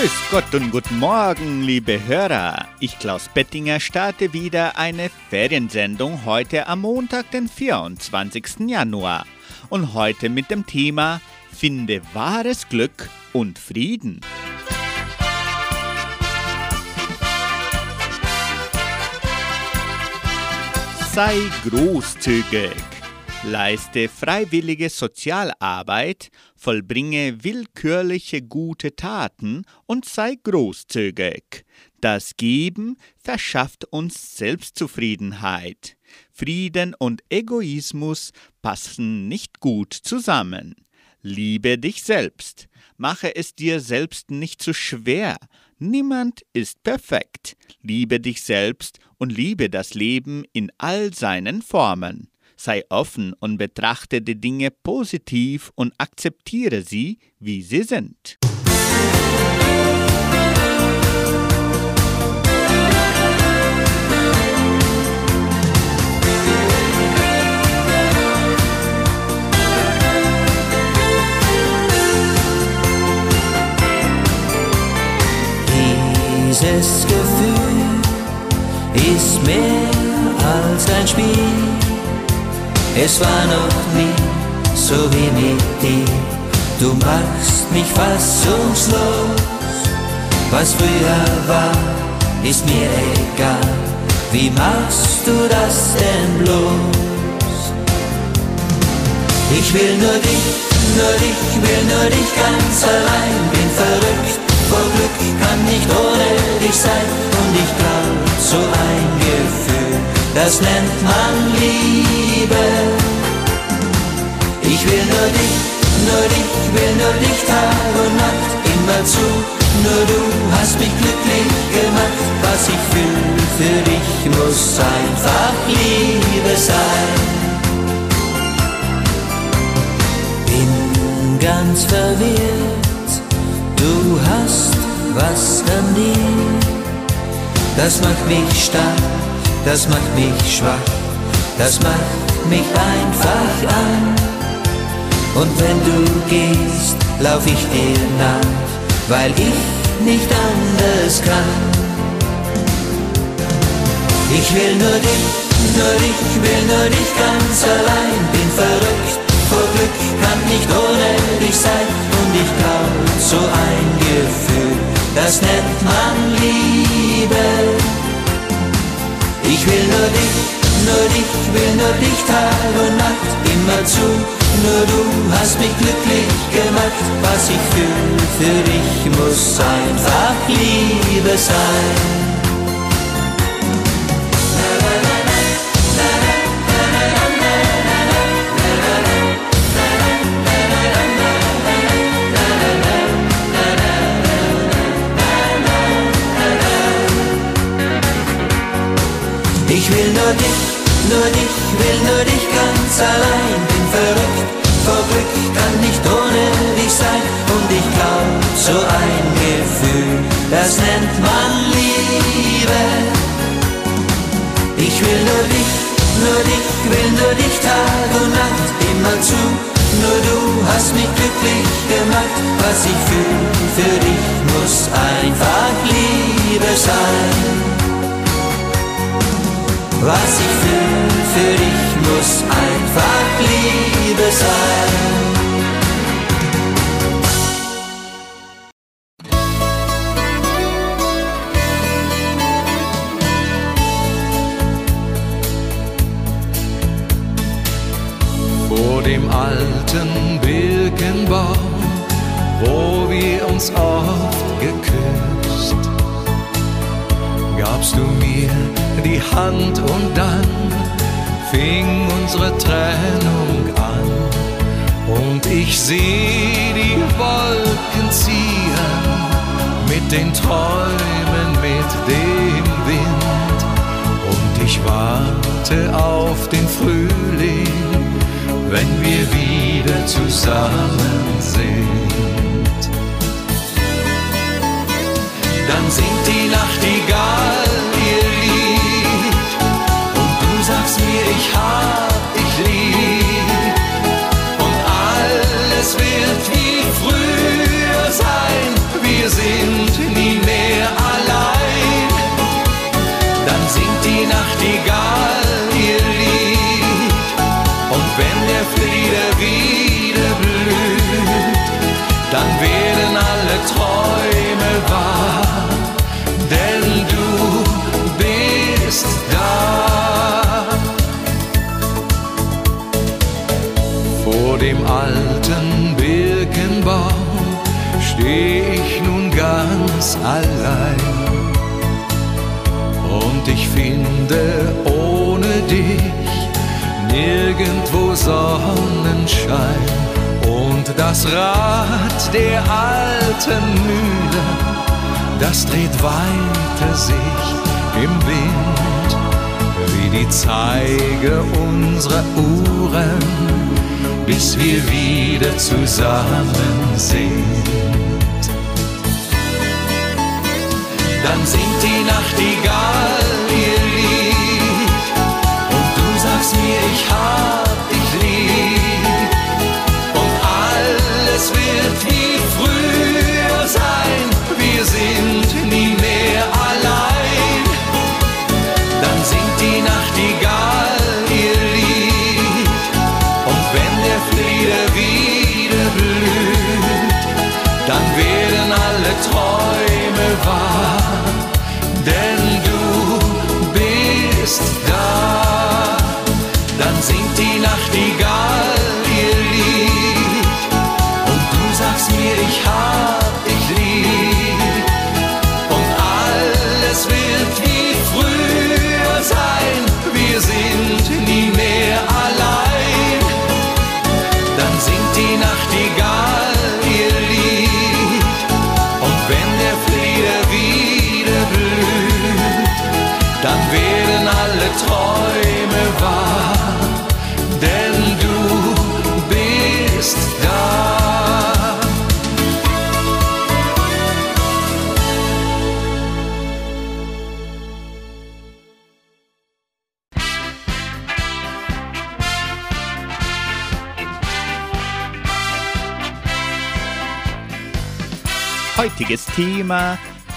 Grüß Gott und guten Morgen, liebe Hörer. Ich, Klaus Bettinger, starte wieder eine Feriensendung heute am Montag, den 24. Januar. Und heute mit dem Thema Finde wahres Glück und Frieden. Sei großzügig. Leiste freiwillige Sozialarbeit, vollbringe willkürliche gute Taten und sei großzügig. Das Geben verschafft uns Selbstzufriedenheit. Frieden und Egoismus passen nicht gut zusammen. Liebe dich selbst. Mache es dir selbst nicht zu schwer. Niemand ist perfekt. Liebe dich selbst und liebe das Leben in all seinen Formen. Sei offen und betrachte die Dinge positiv und akzeptiere sie, wie sie sind. Dieses Gefühl ist mehr als ein Spiel es war noch nie so wie mit dir. Du machst mich fassungslos. Was früher war, ist mir egal. Wie machst du das denn bloß? Ich will nur dich, nur dich, will nur dich ganz allein. Bin verrückt vor Glück, kann nicht ohne dich sein. Und ich glaub, so ein das nennt man Liebe. Ich will nur dich, nur dich, will nur dich Tag und Nacht immer zu. Nur du hast mich glücklich gemacht, was ich fühl für dich muss einfach Liebe sein. Bin ganz verwirrt, du hast was an dir, das macht mich stark, das macht mich schwach, das macht mich einfach an. Und wenn du gehst, lauf ich dir nach, weil ich nicht anders kann. Ich will nur dich, nur dich, will nur dich ganz allein, bin verrückt vor Glück, kann nicht ohne dich sein. Und ich glaub, so ein Gefühl, das nennt man Liebe. Ich will nur dich, nur dich, will nur dich Tag und Nacht immer zu. Nur du hast mich glücklich gemacht, was ich fühl für dich muss einfach Liebe sein. Ich will nur dich, nur dich, will nur dich ganz allein, bin verrückt vor Glück kann nicht ohne dich sein und ich glaub, so ein Gefühl, das nennt man Liebe. Ich will nur dich, nur dich, will nur dich Tag und Nacht immer zu. Nur du hast mich glücklich gemacht, was ich fühl für dich muss einfach Liebe sein. Was ich fühl für dich muss einfach Liebe sein. Vor dem alten Birkenbaum, wo wir uns oft geküsst, gabst du mir die Hand und dann fing unsere Trennung an. Und ich seh die Wolken ziehen mit den Träumen, mit dem Wind. Und ich warte auf den Frühling, wenn wir wieder zusammen sind. Dann singt die Nachtigall alten Birkenbaum steh ich nun ganz allein. Und ich finde ohne dich nirgendwo Sonnenschein. Und das Rad der alten Mühle, das dreht weiter sich im Wind, wie die Zeige unserer Uhren, bis wir wieder zusammen sind. Dann singt die Nachtigall ihr Lied und du sagst mir, ich hab dich lieb und alles wird wie Thema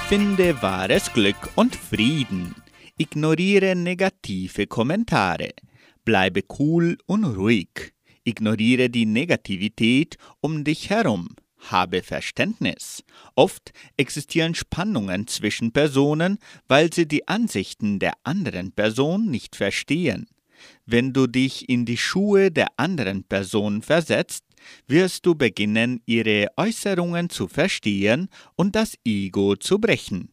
Finde wahres Glück und Frieden. Ignoriere negative Kommentare. Bleibe cool und ruhig. Ignoriere die Negativität um dich herum. Habe Verständnis. Oft existieren Spannungen zwischen Personen, weil sie die Ansichten der anderen Person nicht verstehen. Wenn du dich in die Schuhe der anderen Person versetzt, wirst du beginnen, ihre Äußerungen zu verstehen und das Ego zu brechen.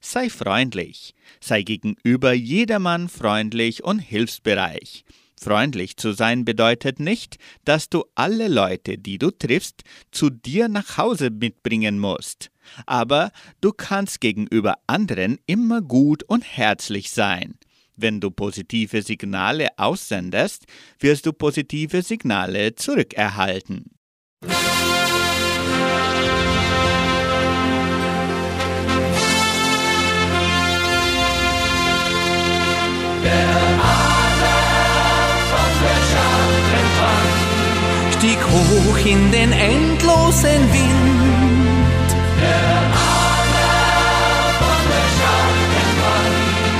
Sei freundlich, sei gegenüber jedermann freundlich und hilfsbereich. Freundlich zu sein bedeutet nicht, dass du alle Leute, die du triffst, zu dir nach Hause mitbringen musst. Aber du kannst gegenüber anderen immer gut und herzlich sein. Wenn du positive Signale aussendest, wirst du positive Signale zurückerhalten. stieg hoch in den endlosen Wind.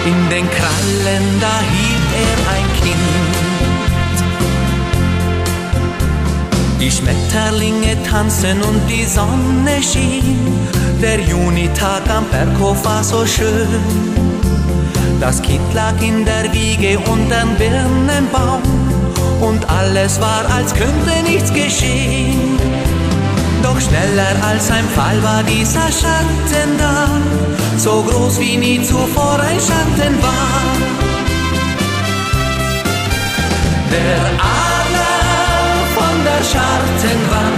In den Krallen, da hielt er ein Kind. Die Schmetterlinge tanzen und die Sonne schien. Der Junitag am Berghof war so schön. Das Kind lag in der Wiege unterm Birnenbaum und alles war, als könnte nichts geschehen. Doch schneller als ein Fall war dieser Schatten da, so groß wie nie zuvor ein Schatten war. Der Adler von der Schattenwand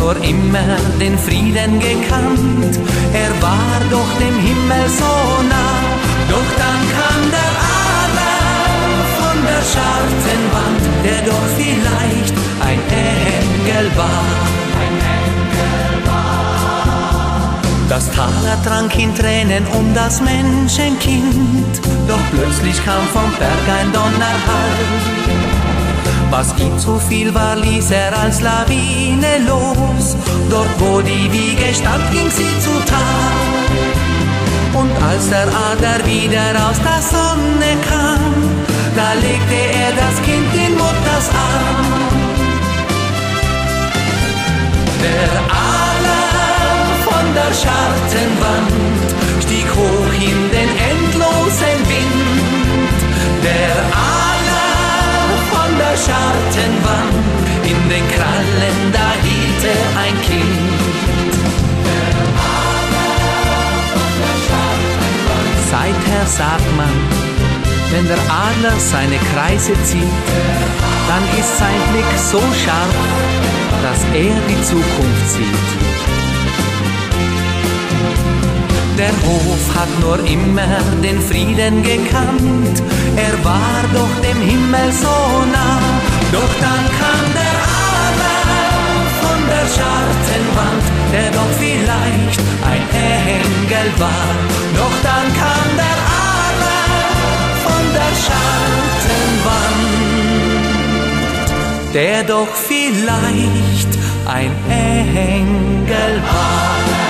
nur immer den Frieden gekannt, er war doch dem Himmel so nah. Doch dann kam der Adler von der Schattenwand, der doch vielleicht ein Engel war. Das Tal ertrank in Tränen um das Menschenkind, doch plötzlich kam vom Berg ein Donnerhall. Was ihm zu viel war, ließ er als Lawine los. Dort, wo die Wiege stand, ging sie zu Tal. Und als der Adler wieder aus der Sonne kam, da legte er das Kind in Mutters Arm. Der Adler von der Schartenwand stieg hoch in den endlosen Wind. Der Adler Krallen, da hielt er ein Kind. Seither sagt man, wenn der Adler seine Kreise zieht, dann ist sein Blick so scharf, dass er die Zukunft sieht. Der Hof hat nur immer den Frieden gekannt, er war doch dem Himmel so nah. Doch dann kam der Adler von der Schartenwand, der doch vielleicht ein Engel war. Doch dann kam der Adler von der Schartenwand, der doch vielleicht ein Engel war.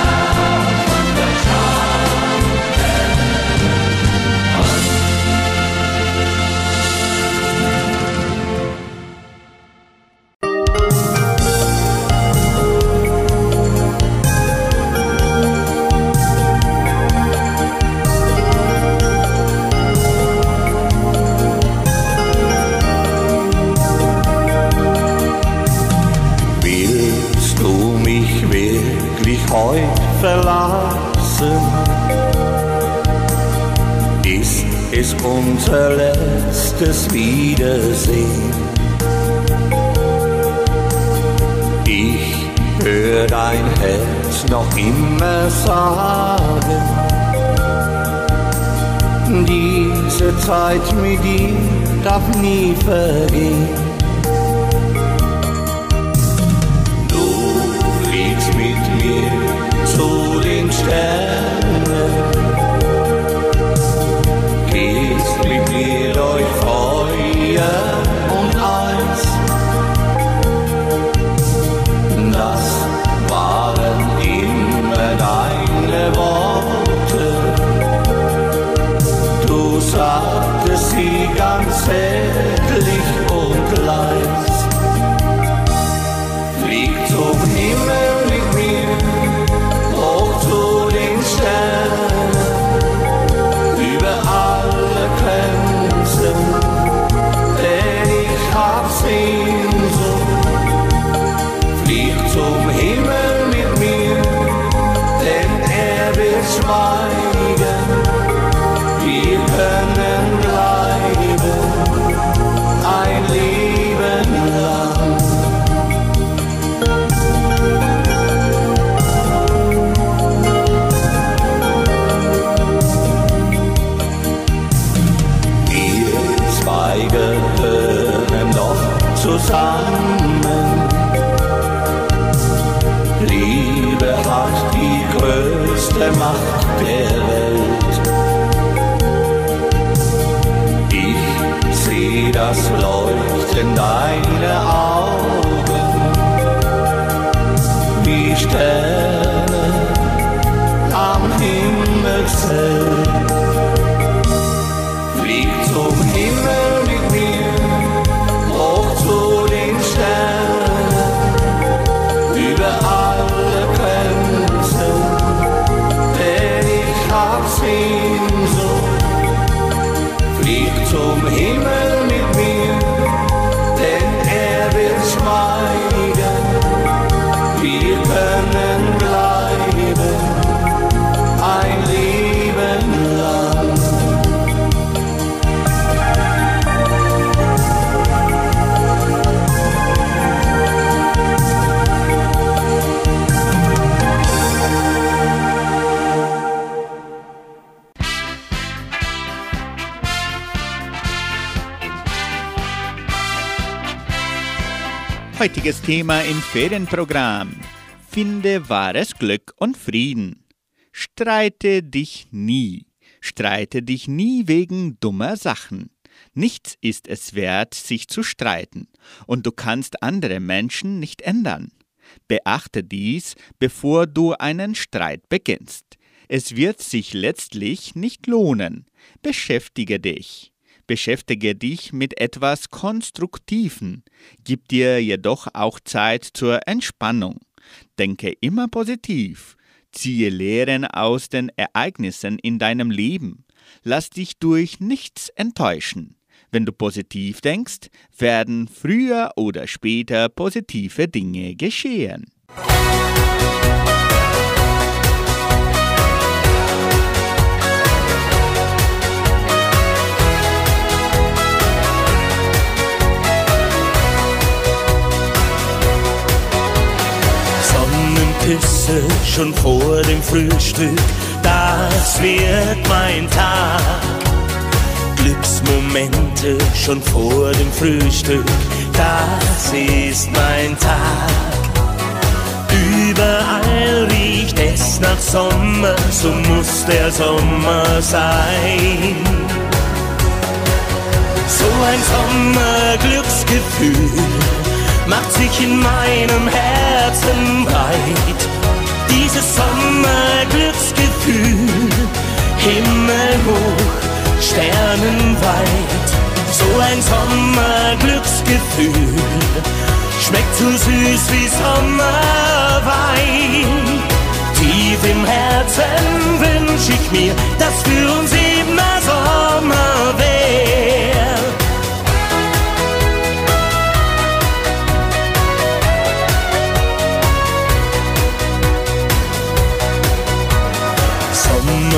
Thema im Ferienprogramm. Finde wahres Glück und Frieden. Streite dich nie. Streite dich nie wegen dummer Sachen. Nichts ist es wert, sich zu streiten, und du kannst andere Menschen nicht ändern. Beachte dies, bevor du einen Streit beginnst. Es wird sich letztlich nicht lohnen. Beschäftige dich. Beschäftige dich mit etwas Konstruktiven. Gib dir jedoch auch Zeit zur Entspannung. Denke immer positiv. Ziehe Lehren aus den Ereignissen in deinem Leben. Lass dich durch nichts enttäuschen. Wenn du positiv denkst, werden früher oder später positive Dinge geschehen. Sonnenküsse schon vor dem Frühstück, das wird mein Tag Glücksmomente schon vor dem Frühstück, das ist mein Tag. Überall riecht es nach Sommer, so muss der Sommer sein. So ein Sommerglücksgefühl macht sich in meinem Herzen breit. Dieses Sommerglücksgefühl, himmelhoch sternenweit. So ein Sommerglücksgefühl schmeckt so süß wie Sommerwein. Tief im Herzen wünsch ich mir, dass für uns immer Sommer wär.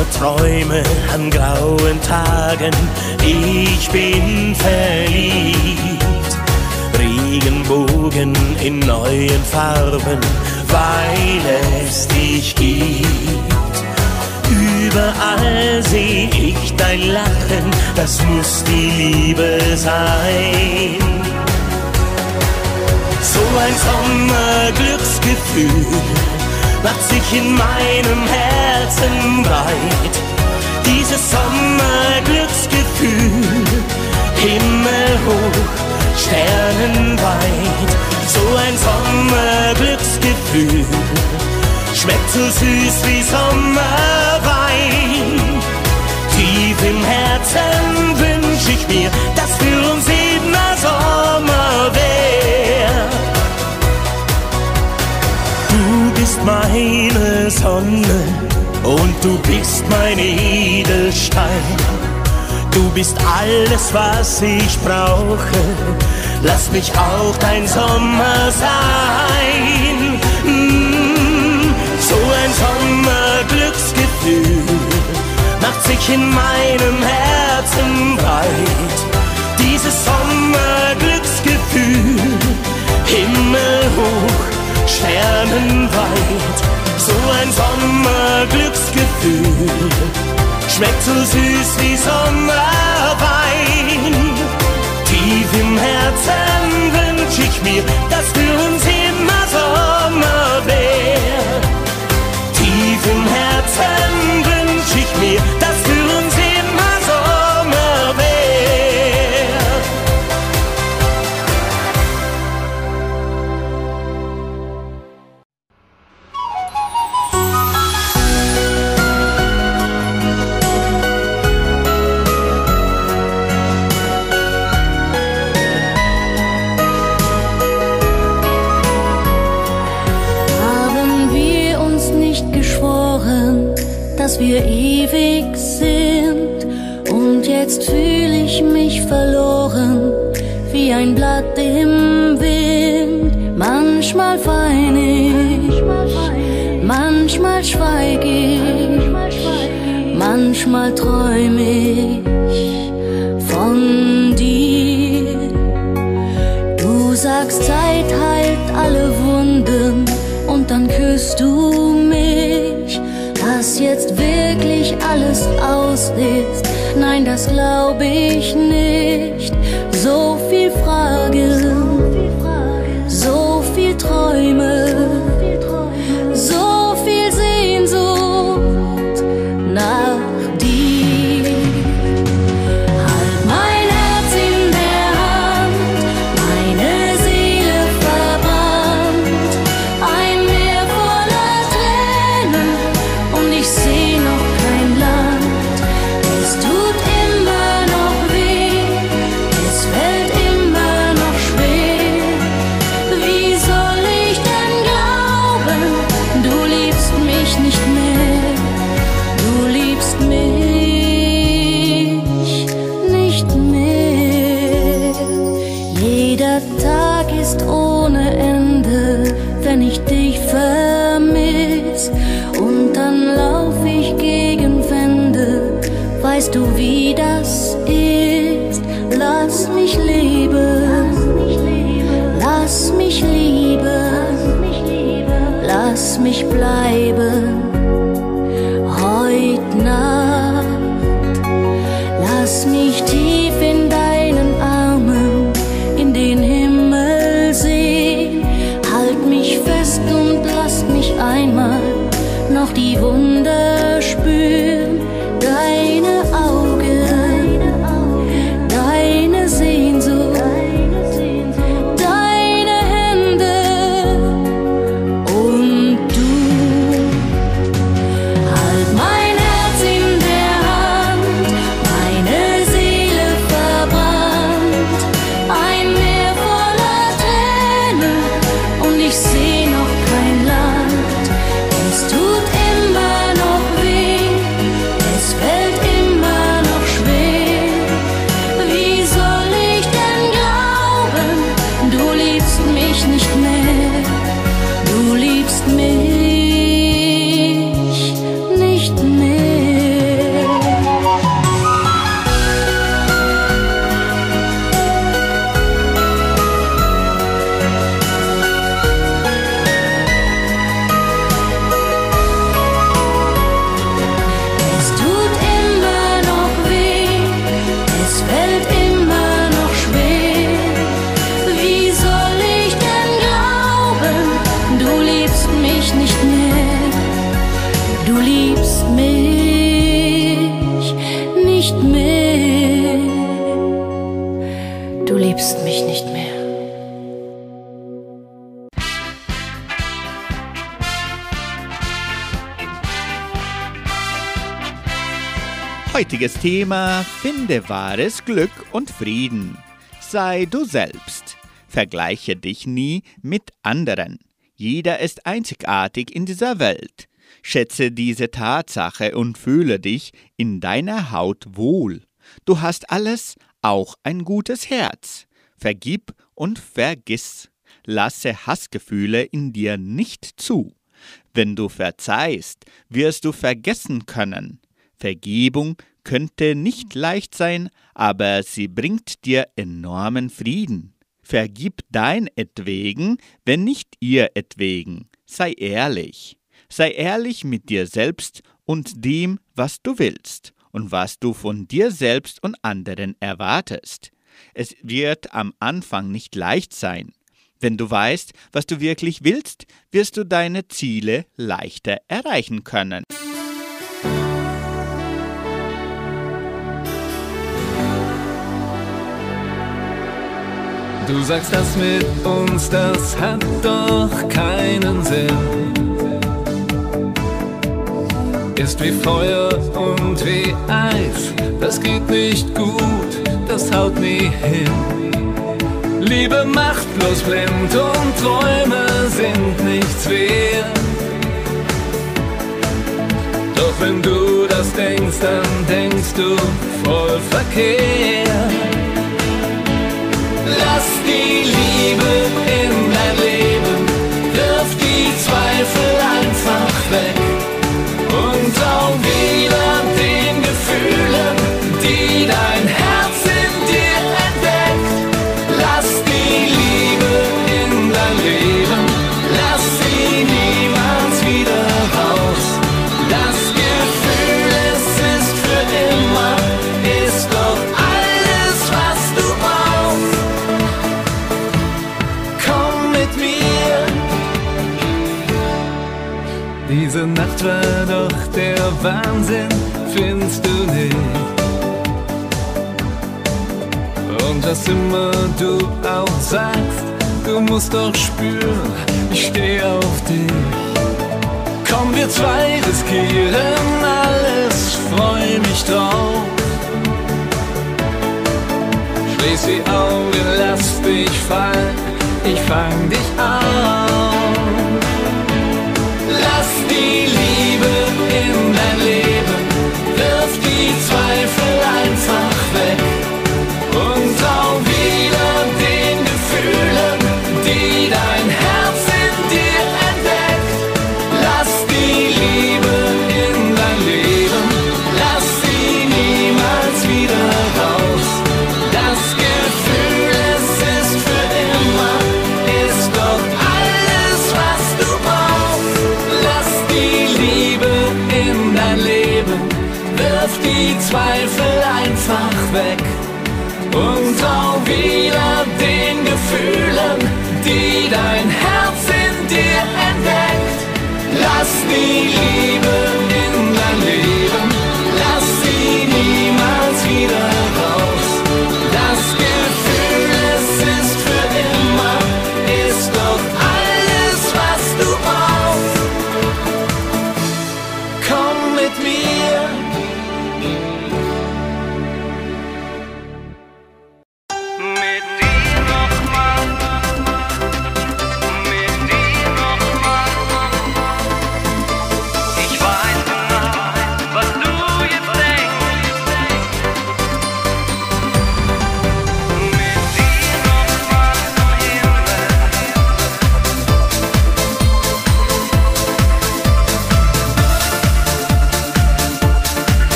Nur Träume an grauen Tagen, ich bin verliebt. Regenbogen in neuen Farben, weil es dich gibt. Überall seh ich dein Lachen, das muss die Liebe sein. So ein Sommerglücksgefühl macht sich in meinem Herzen breit. Dieses Sommerglücksgefühl, himmelhoch, sternenweit. So ein Sommerglücksgefühl schmeckt so süß wie Sommerwein. Tief im Herzen wünsch ich mir, dass für uns immer Sommer wär. bist meine Sonne und du bist mein Edelstein. Du bist alles, was ich brauche. Lass mich auch dein Sommer sein. Mm, so ein Sommerglücksgefühl macht sich in meinem Herzen breit. Dieses Sommerglücksgefühl, himmelhoch sternenweit. So ein Sommerglücksgefühl schmeckt so süß wie Sommerwein. Tief im Herzen wünsch ich mir, dass für uns immer Sommer wär. Tief im Herzen wünsch ich mir, dass manchmal träume bleiben. Heutiges Thema: Finde wahres Glück und Frieden. Sei du selbst. Vergleiche dich nie mit anderen. Jeder ist einzigartig in dieser Welt. Schätze diese Tatsache und fühle dich in deiner Haut wohl. Du hast alles, auch ein gutes Herz. Vergib und vergiss. Lasse Hassgefühle in dir nicht zu. Wenn du verzeihst, wirst du vergessen können. Vergebung könnte nicht leicht sein, aber sie bringt dir enormen Frieden. Vergib dein etwegen, wenn nicht ihr etwegen. Sei ehrlich. Sei ehrlich mit dir selbst und dem, was du willst und was du von dir selbst und anderen erwartest. Es wird am Anfang nicht leicht sein. Wenn du weißt, was du wirklich willst, wirst du deine Ziele leichter erreichen können. Du sagst das mit uns, das hat doch keinen Sinn. Ist wie Feuer und wie Eis, das geht nicht gut, das haut nie hin. Liebe macht bloß blind und Träume sind nichts wert. Doch wenn du das denkst, dann denkst du voll verkehrt. Lass Diese Nacht war doch der Wahnsinn, findest du nicht? Und was immer du auch sagst, du musst doch spüren, ich stehe auf dich. Komm, wir zwei riskieren alles, freu mich drauf. Schließ die Augen, lass dich fallen, ich fang dich auf. Die Liebe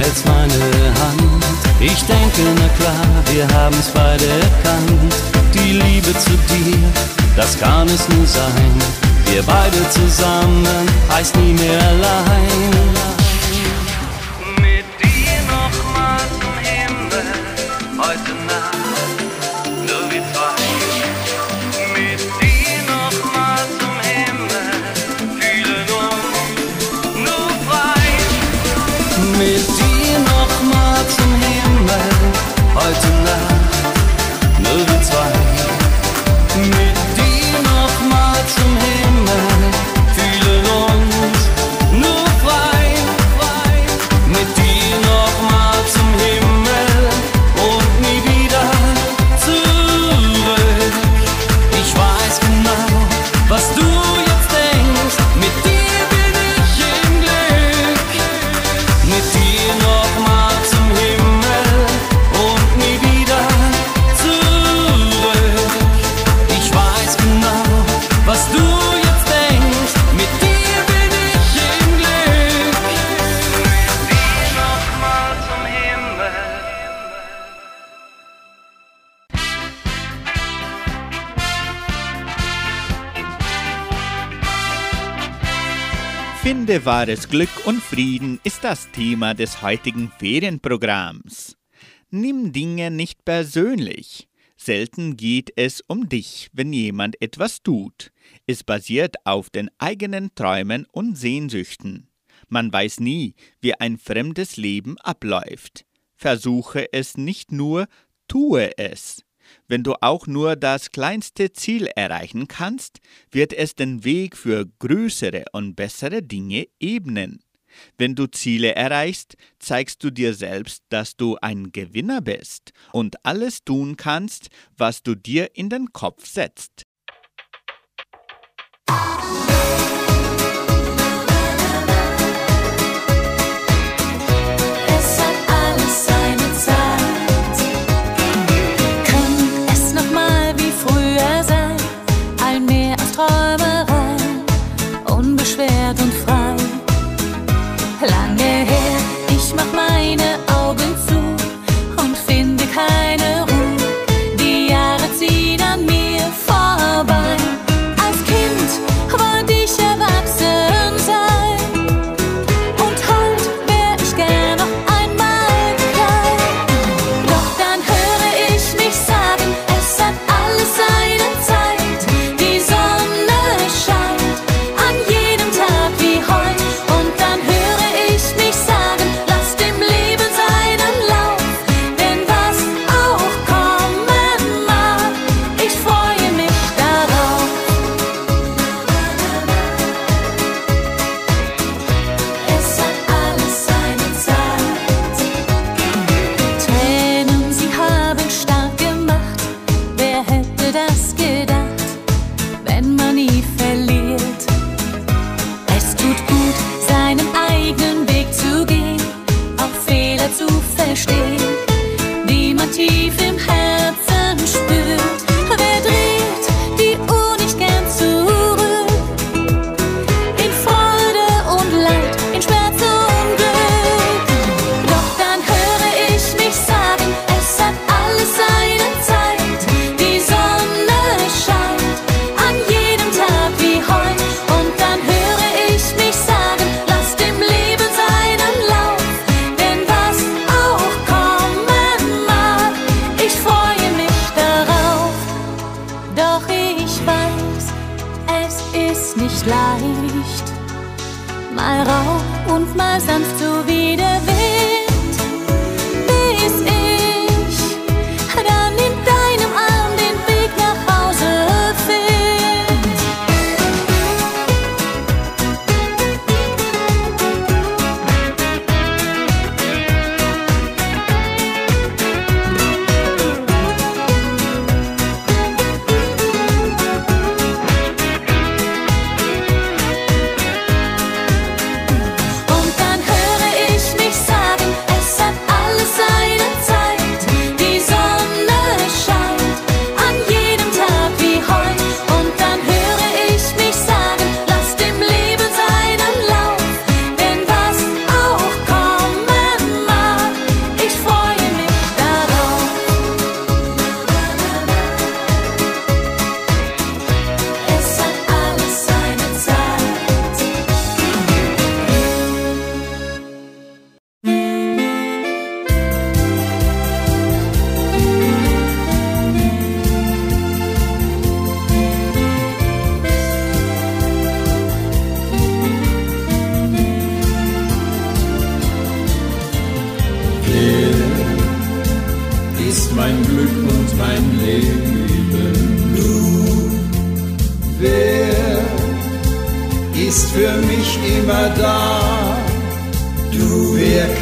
hältst meine Hand. Ich denke, na klar, wir haben's beide erkannt. Die Liebe zu dir, das kann es nur sein. Wir beide zusammen, heißt nie mehr allein. Mit dir nochmals zum Himmel, heute Nacht. Wahres Glück und Frieden ist das Thema des heutigen Ferienprogramms. Nimm Dinge nicht persönlich. Selten geht es um dich, wenn jemand etwas tut. Es basiert auf den eigenen Träumen und Sehnsüchten. Man weiß nie, wie ein fremdes Leben abläuft. Versuche es nicht nur, tue es. Wenn du auch nur das kleinste Ziel erreichen kannst, wird es den Weg für größere und bessere Dinge ebnen. Wenn du Ziele erreichst, zeigst du dir selbst, dass du ein Gewinner bist und alles tun kannst, was du dir in den Kopf setzt.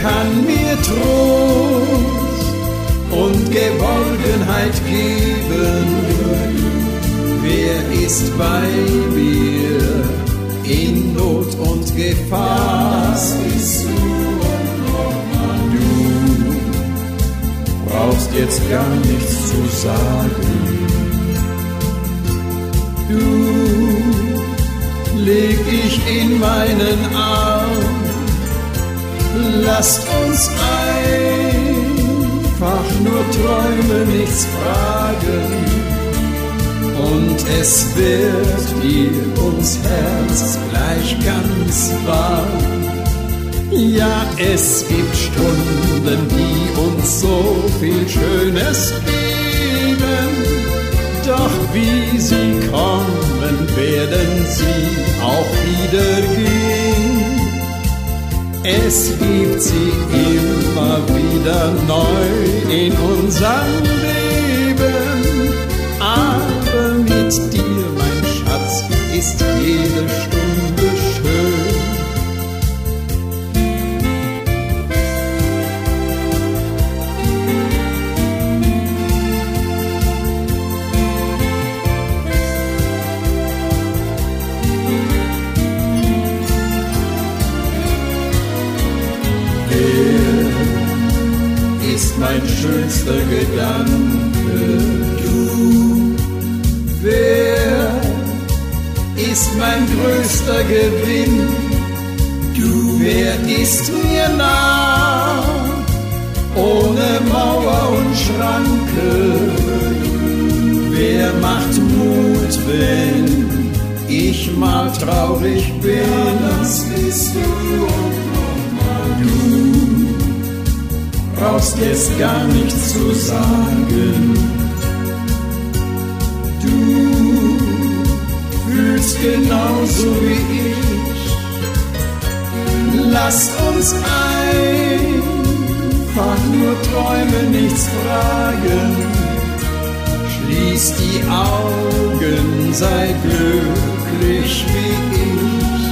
kann mir Trost und Geborgenheit geben. Wer ist bei mir in Not und Gefahr? Das du du. Brauchst jetzt gar nichts zu sagen. Du leg dich in meinen Arm Lasst uns einfach nur Träume nichts fragen. Und es wird dir uns Herz gleich ganz warm. Ja, es gibt Stunden, die uns so viel Schönes geben. Doch wie sie kommen, werden sie auch wieder gehen. Es gibt sie immer wieder neu in unserem Leben. Aber mit dir, mein Schatz, ist jede Stunde schönster Gedanke. Du, wer ist mein größter Gewinn? Du, wer ist mir nah, ohne Mauer und Schranke? Wer macht Mut, wenn ich mal traurig bin? Ja, das bist du, oh, oh, oh, du brauchst jetzt gar nichts zu sagen. Du fühlst genauso wie ich. Lasst uns einfach nur träumen, nichts fragen. Schließ die Augen, sei glücklich wie ich.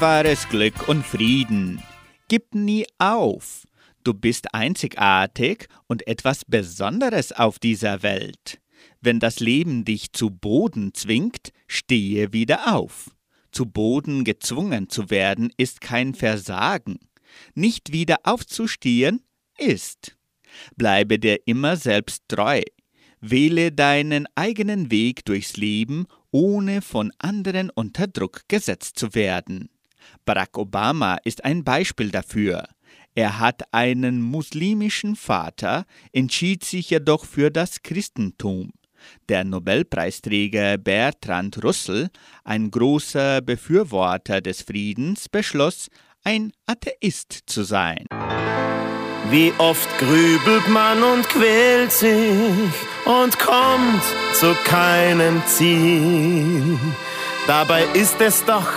Wahres Glück und Frieden. Gib nie auf. Du bist einzigartig und etwas Besonderes auf dieser Welt. Wenn das Leben dich zu Boden zwingt, stehe wieder auf. Zu Boden gezwungen zu werden ist kein Versagen. Nicht wieder aufzustehen ist. Bleibe dir immer selbst treu. Wähle deinen eigenen Weg durchs Leben, ohne von anderen unter Druck gesetzt zu werden. Barack Obama ist ein Beispiel dafür. Er hat einen muslimischen Vater, entschied sich jedoch für das Christentum. Der Nobelpreisträger Bertrand Russell, ein großer Befürworter des Friedens, beschloss, ein Atheist zu sein. Wie oft grübelt man und quält sich und kommt zu keinem Ziel. Dabei ist es doch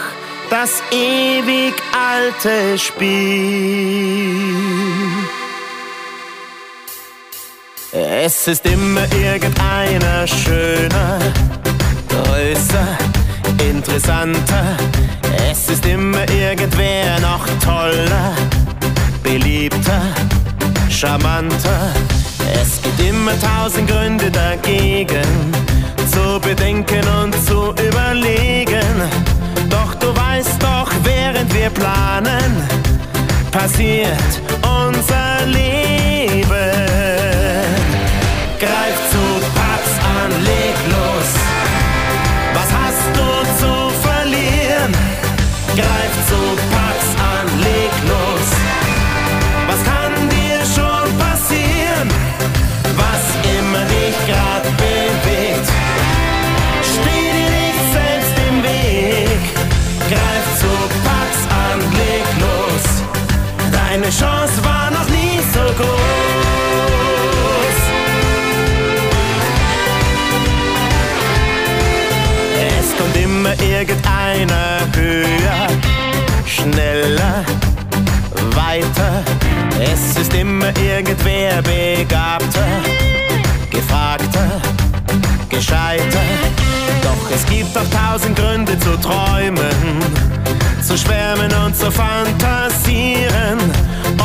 das ewig alte Spiel. Es ist immer irgendeiner schöner, größer, interessanter. Es ist immer irgendwer noch toller, beliebter, charmanter. Es gibt immer tausend Gründe dagegen, zu bedenken und zu überlegen. Doch du weißt doch, während wir planen, passiert unser Leben. Greif zu, pack's an, leg los. Was hast du zu verlieren? Greif zu, irgendeiner höher, schneller, weiter. Es ist immer irgendwer begabter, gefragter, gescheiter. Doch es gibt auch tausend Gründe zu träumen, zu schwärmen und zu fantasieren.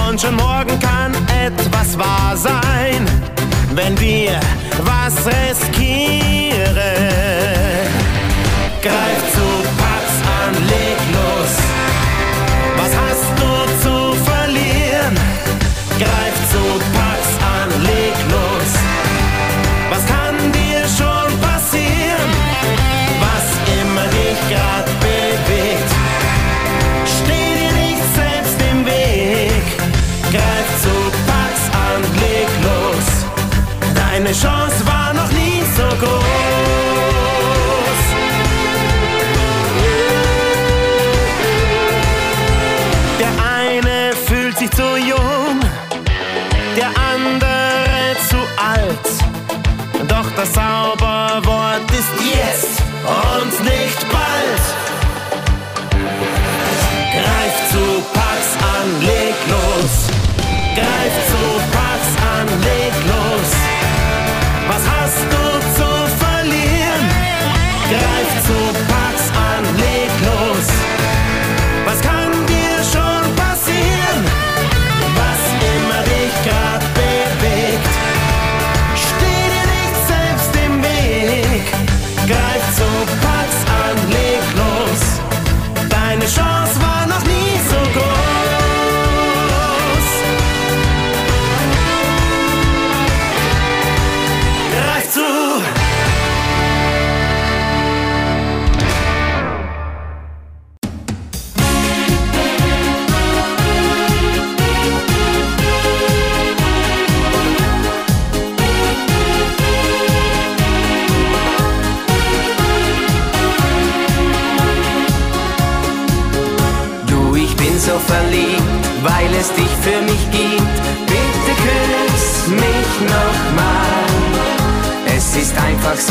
Und schon morgen kann etwas wahr sein, wenn wir was riskieren. Greif zu, pack's Greif zu,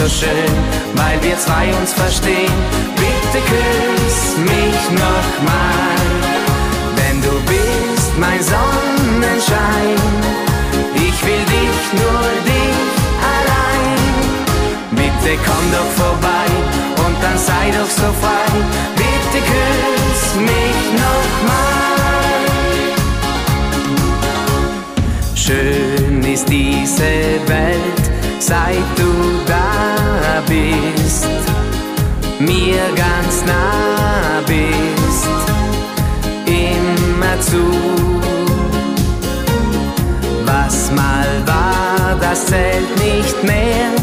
schön, weil wir zwei uns verstehen. Bitte küss mich nochmal, denn du bist mein Sonnenschein. Ich will dich nur dich allein. Bitte komm doch vorbei und dann sei doch so frei. Bitte küss mich nochmal. Schön ist diese Welt, seit ganz nah bist, immer zu. Was mal war, das zählt nicht mehr,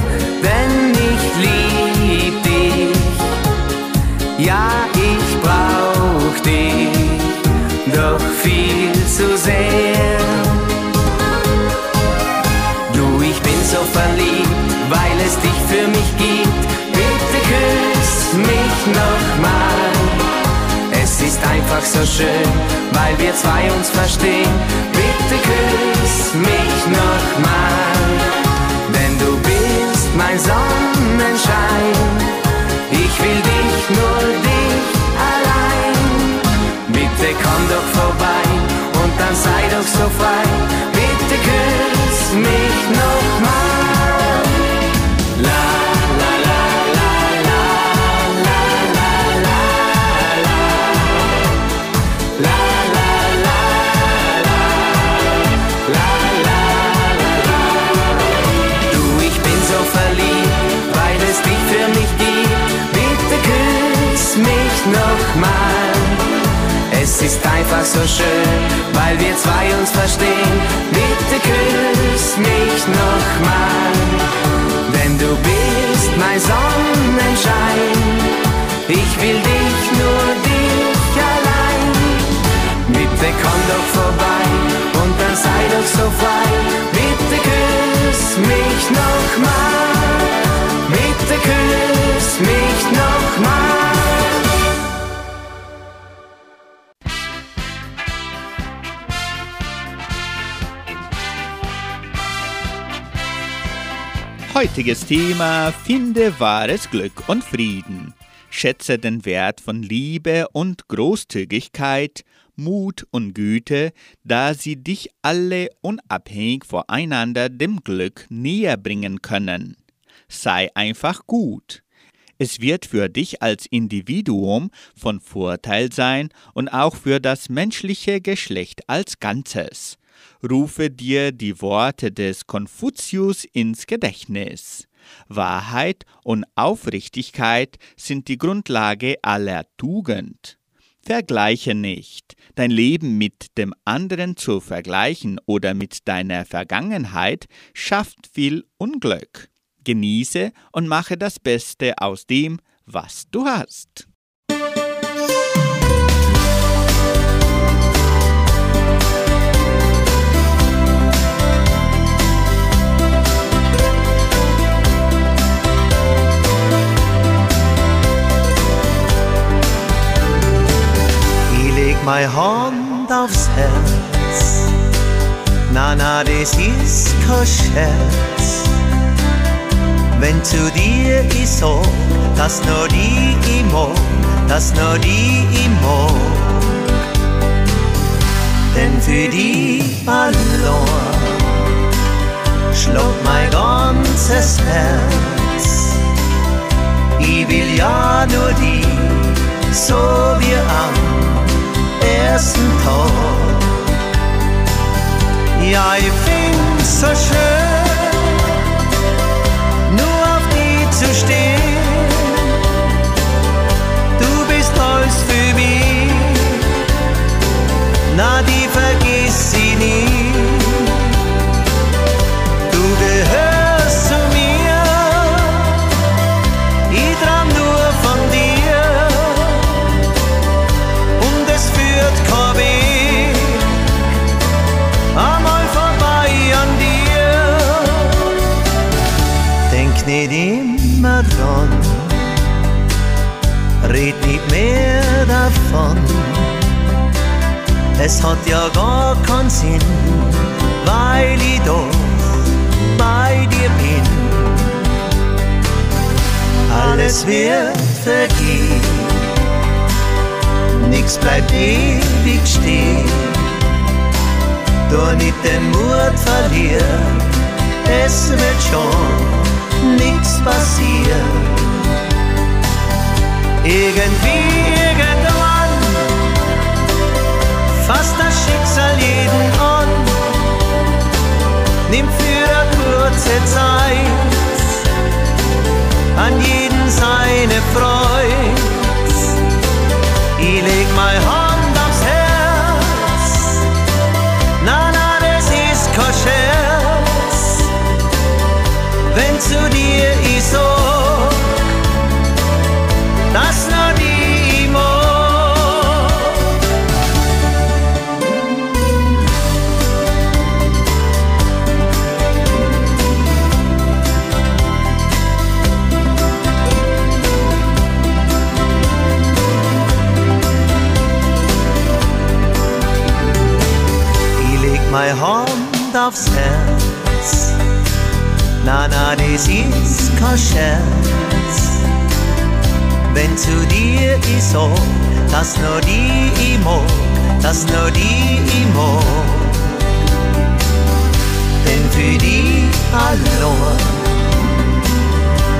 einfach so schön, weil wir zwei uns verstehen. Bitte küss mich nochmal, denn du bist mein Sonnenschein. Ich will dich nur dich allein. Bitte komm doch vorbei und dann sei doch so frei. Nochmal. Es ist einfach so schön, weil wir zwei uns verstehen. Bitte küss mich nochmal, denn du bist mein Sonnenschein. Ich will dich nur dich allein. Bitte komm doch vorbei und dann sei doch so frei. Heutiges Thema Finde wahres Glück und Frieden. Schätze den Wert von Liebe und Großzügigkeit, Mut und Güte, da sie dich alle unabhängig voreinander dem Glück näher bringen können. Sei einfach gut. Es wird für dich als Individuum von Vorteil sein und auch für das menschliche Geschlecht als Ganzes rufe dir die Worte des Konfuzius ins Gedächtnis. Wahrheit und Aufrichtigkeit sind die Grundlage aller Tugend. Vergleiche nicht. Dein Leben mit dem anderen zu vergleichen oder mit deiner Vergangenheit schafft viel Unglück. Genieße und mache das Beste aus dem, was du hast. Meine Hand aufs Herz. Na, na, das ist kein Scherz. Wenn zu dir ich sag, dass nur die ich mag, dass nur die ich mag. Denn für die allein such a Es hat ja gar keinen Sinn, weil ich doch bei dir bin. Alles wird vergehen, nix bleibt ewig stehen. Du nicht den Mut verlieren, es wird schon nix passieren. Irgendwie, irgendwann fasst das Schicksal jeden an, nimmt für kurze Zeit an jeden seine Freude. Ich leg mein Hand aufs Herz, na na, das ist kein Scherz, wenn zu dir ich so, dass Das ist kein Scherz. Wenn zu dir ich sag, dass nur die ich mag, dass nur die ich mag. Denn für die allein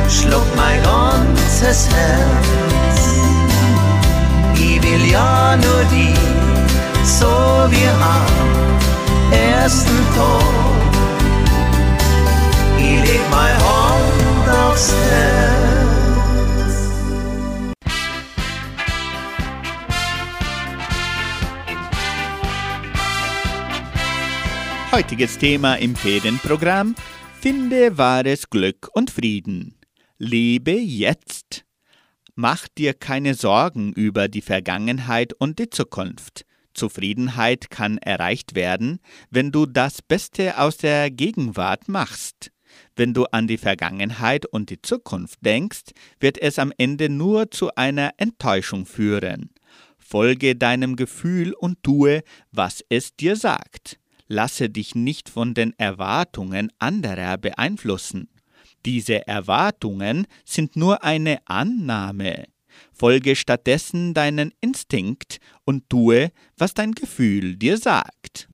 schluckt mein ganzes Herz. Ich will ja nur die, so wie am ersten Tag. Hand aufs Herz. Heutiges Thema im Ferienprogramm: Finde wahres Glück und Frieden. Lebe jetzt. Mach dir keine Sorgen über die Vergangenheit und die Zukunft. Zufriedenheit kann erreicht werden, wenn du das Beste aus der Gegenwart machst. Wenn du an die Vergangenheit und die Zukunft denkst, wird es am Ende nur zu einer Enttäuschung führen. Folge deinem Gefühl und tue, was es dir sagt. Lasse dich nicht von den Erwartungen anderer beeinflussen. Diese Erwartungen sind nur eine Annahme. Folge stattdessen deinen Instinkt und tue, was dein Gefühl dir sagt.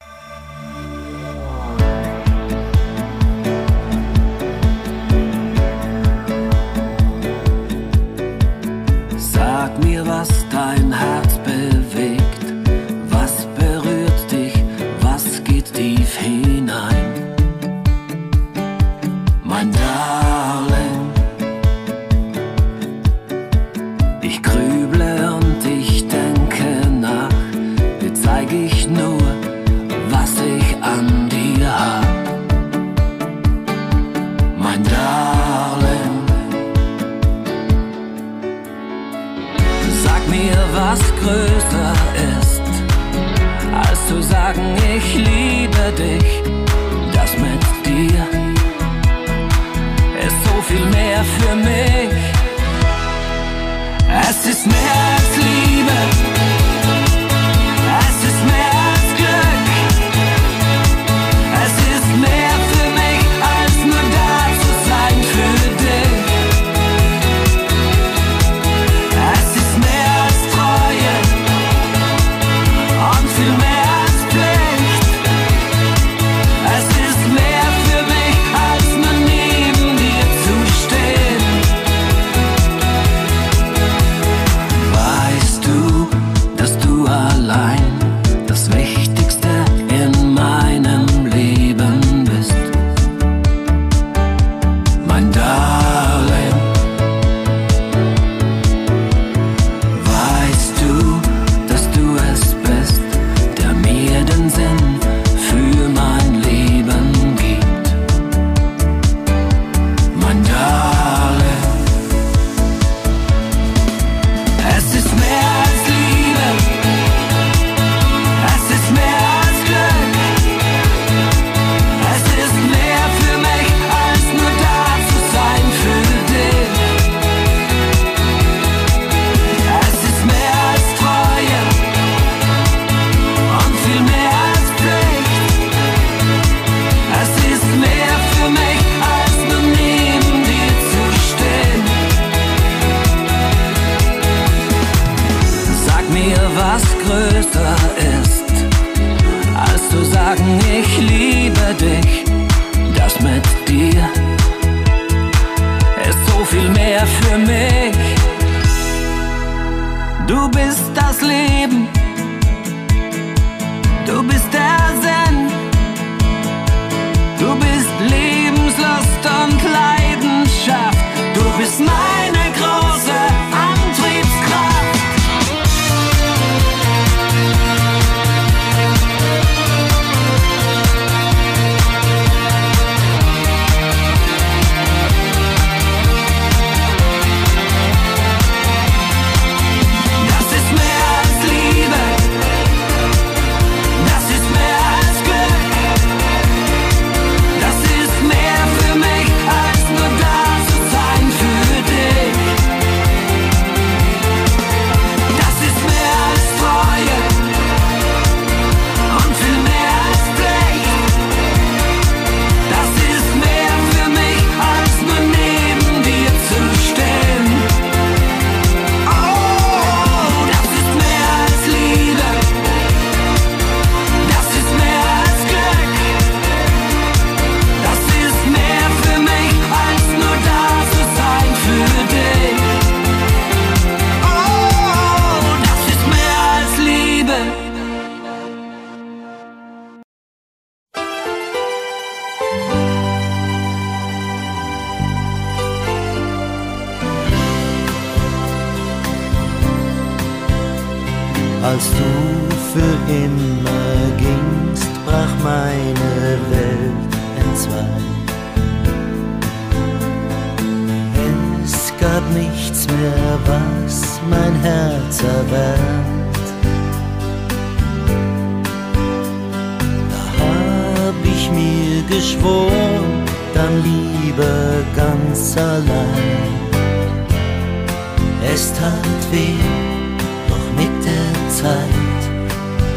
Als du für immer gingst, brach meine Welt entzwei. Es gab nichts mehr, was mein Herz erwärmt. Da hab ich mir geschworen, dann lieber ganz allein. Es tat weh, doch mit der Zeit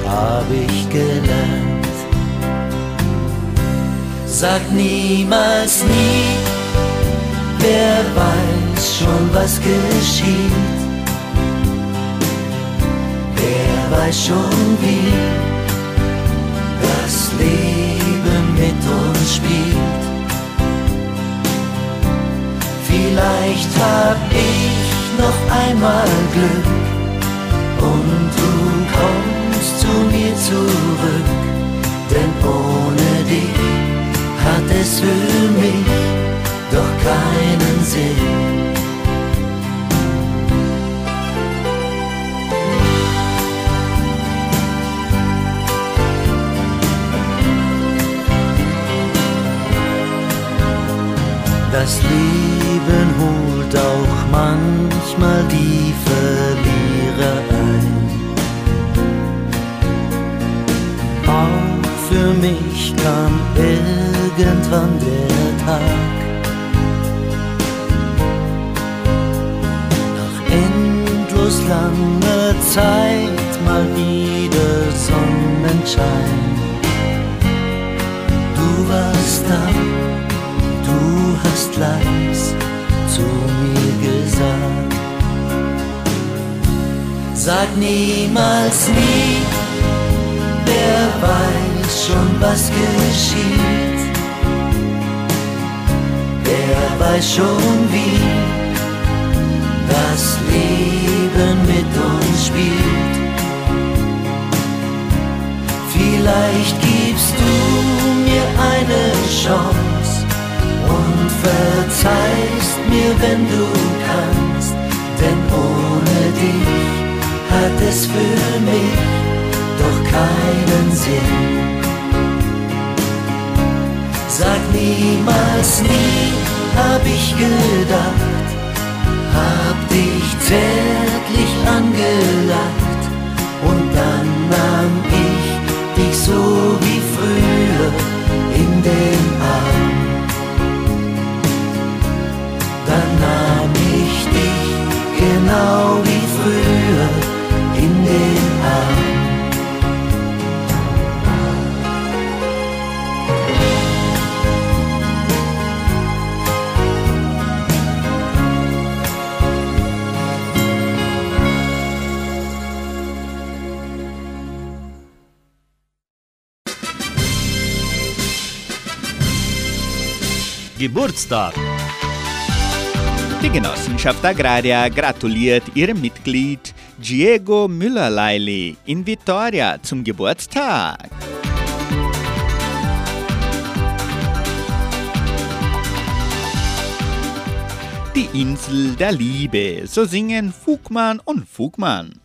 hab ich gelernt. Sag niemals nie, wer weiß schon, was geschieht. Wer weiß schon, wie das Leben mit uns spielt. Vielleicht hab ich noch einmal Glück und du kommst zu mir zurück, denn ohne dich hat es für mich doch keinen Sinn. Das Leben holt auch manchmal die Verlierer für mich kam irgendwann der Tag. Nach endlos langer Zeit mal wieder Sonnenschein. Du warst da du hast leis zu mir gesagt. Sag niemals nie, wer weiß schon, was geschieht. Wer weiß schon, wie das Leben mit uns spielt. Vielleicht gibst du mir eine Chance und verzeihst mir, wenn du kannst, denn ohne dich hat es für mich doch keinen Sinn. Sag niemals nie, hab ich gedacht, hab dich zärtlich angelacht und dann nahm ich dich so wie früher in den Arm. Dann nahm ich dich genau wie früher in den Arm. Geburtstag. Die Genossenschaft Agraria gratuliert ihrem Mitglied Diego Müller-Leili in Vitoria zum Geburtstag. Die Insel der Liebe, so singen Fugmann und Fugmann.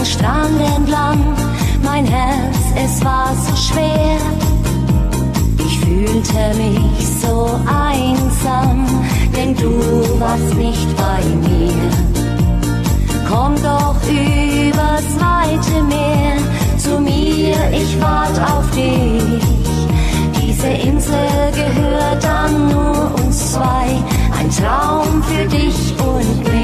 Den Strand entlang, mein Herz, es war so schwer. Ich fühlte mich so einsam, denn du warst nicht bei mir. Komm doch übers weite Meer zu mir, ich wart auf dich. Diese Insel gehört dann nur uns zwei, ein Traum für dich und mich.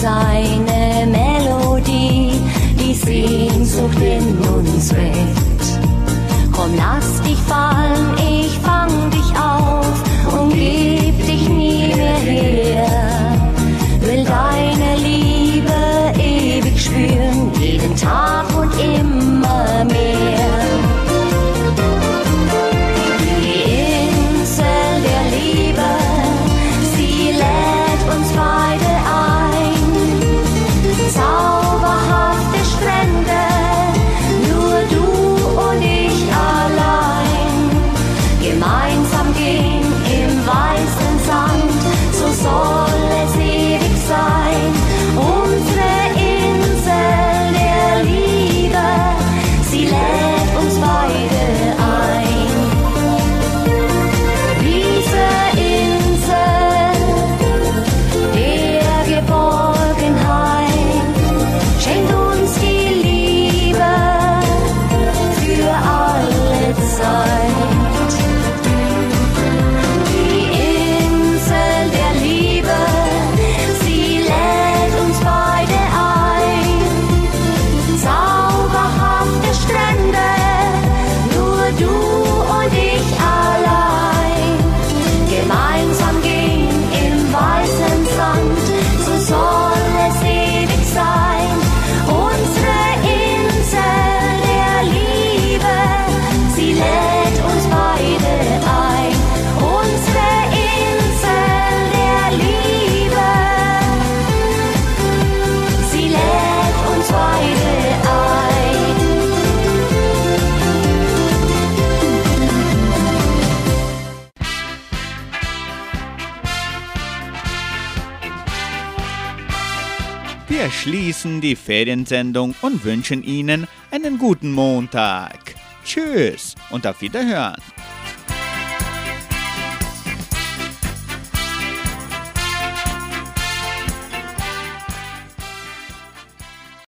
Seine Melodie, die Sehnsucht in uns weckt. Komm, lass dich fallen, ich fang dich auf und geb dich nie mehr her. Will deine Liebe ewig spüren, jeden Tag und immer die Feriensendung und wünschen Ihnen einen guten Montag. Tschüss und auf Wiederhören.